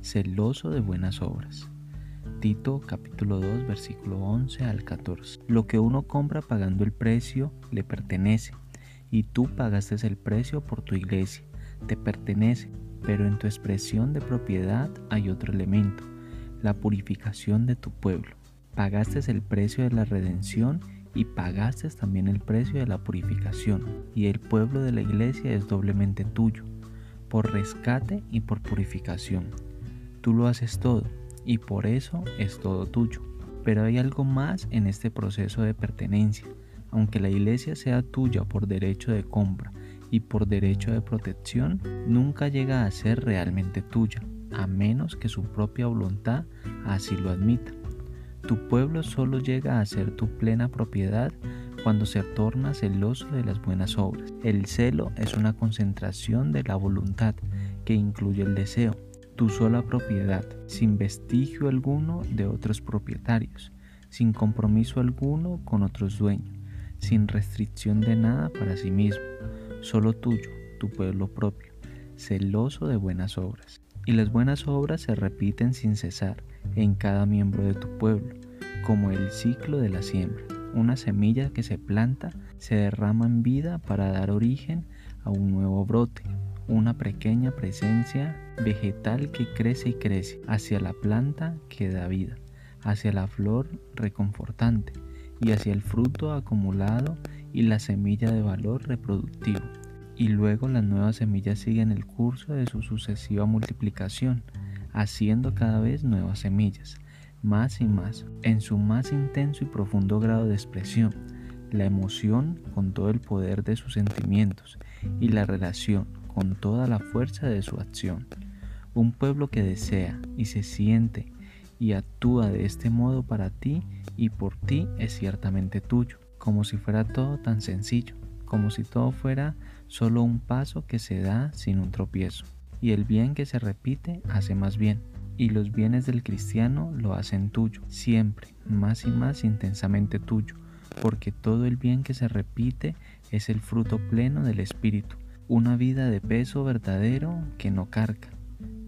celoso de buenas obras. Tito capítulo 2 versículo 11 al 14. Lo que uno compra pagando el precio le pertenece, y tú pagaste el precio por tu iglesia, te pertenece, pero en tu expresión de propiedad hay otro elemento, la purificación de tu pueblo. Pagaste el precio de la redención y pagaste también el precio de la purificación, y el pueblo de la iglesia es doblemente tuyo, por rescate y por purificación. Tú lo haces todo, y por eso es todo tuyo. Pero hay algo más en este proceso de pertenencia. Aunque la iglesia sea tuya por derecho de compra y por derecho de protección, nunca llega a ser realmente tuya, a menos que su propia voluntad así lo admita. Tu pueblo solo llega a ser tu plena propiedad cuando se torna celoso de las buenas obras. El celo es una concentración de la voluntad que incluye el deseo, tu sola propiedad, sin vestigio alguno de otros propietarios, sin compromiso alguno con otros dueños, sin restricción de nada para sí mismo, solo tuyo, tu pueblo propio, celoso de buenas obras y las buenas obras se repiten sin cesar en cada miembro de tu pueblo, como el ciclo de la siembra. Una semilla que se planta se derrama en vida para dar origen a un nuevo brote, una pequeña presencia vegetal que crece y crece hacia la planta que da vida, hacia la flor reconfortante y hacia el fruto acumulado y la semilla de valor reproductivo. Y luego las nuevas semillas siguen el curso de su sucesiva multiplicación, haciendo cada vez nuevas semillas, más y más, en su más intenso y profundo grado de expresión, la emoción con todo el poder de sus sentimientos y la relación con toda la fuerza de su acción. Un pueblo que desea y se siente y actúa de este modo para ti y por ti es ciertamente tuyo, como si fuera todo tan sencillo como si todo fuera solo un paso que se da sin un tropiezo. Y el bien que se repite hace más bien. Y los bienes del cristiano lo hacen tuyo, siempre, más y más intensamente tuyo, porque todo el bien que se repite es el fruto pleno del Espíritu, una vida de peso verdadero que no carga,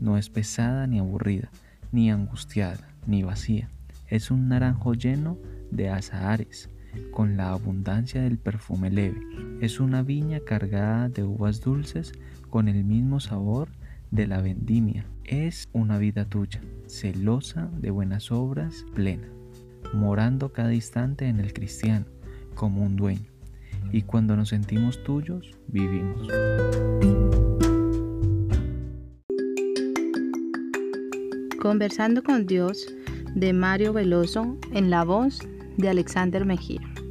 no es pesada ni aburrida, ni angustiada, ni vacía. Es un naranjo lleno de azahares, con la abundancia del perfume leve. Es una viña cargada de uvas dulces con el mismo sabor de la vendimia. Es una vida tuya, celosa de buenas obras, plena, morando cada instante en el cristiano como un dueño. Y cuando nos sentimos tuyos, vivimos. Conversando con Dios de Mario Veloso en la voz de Alexander Mejía.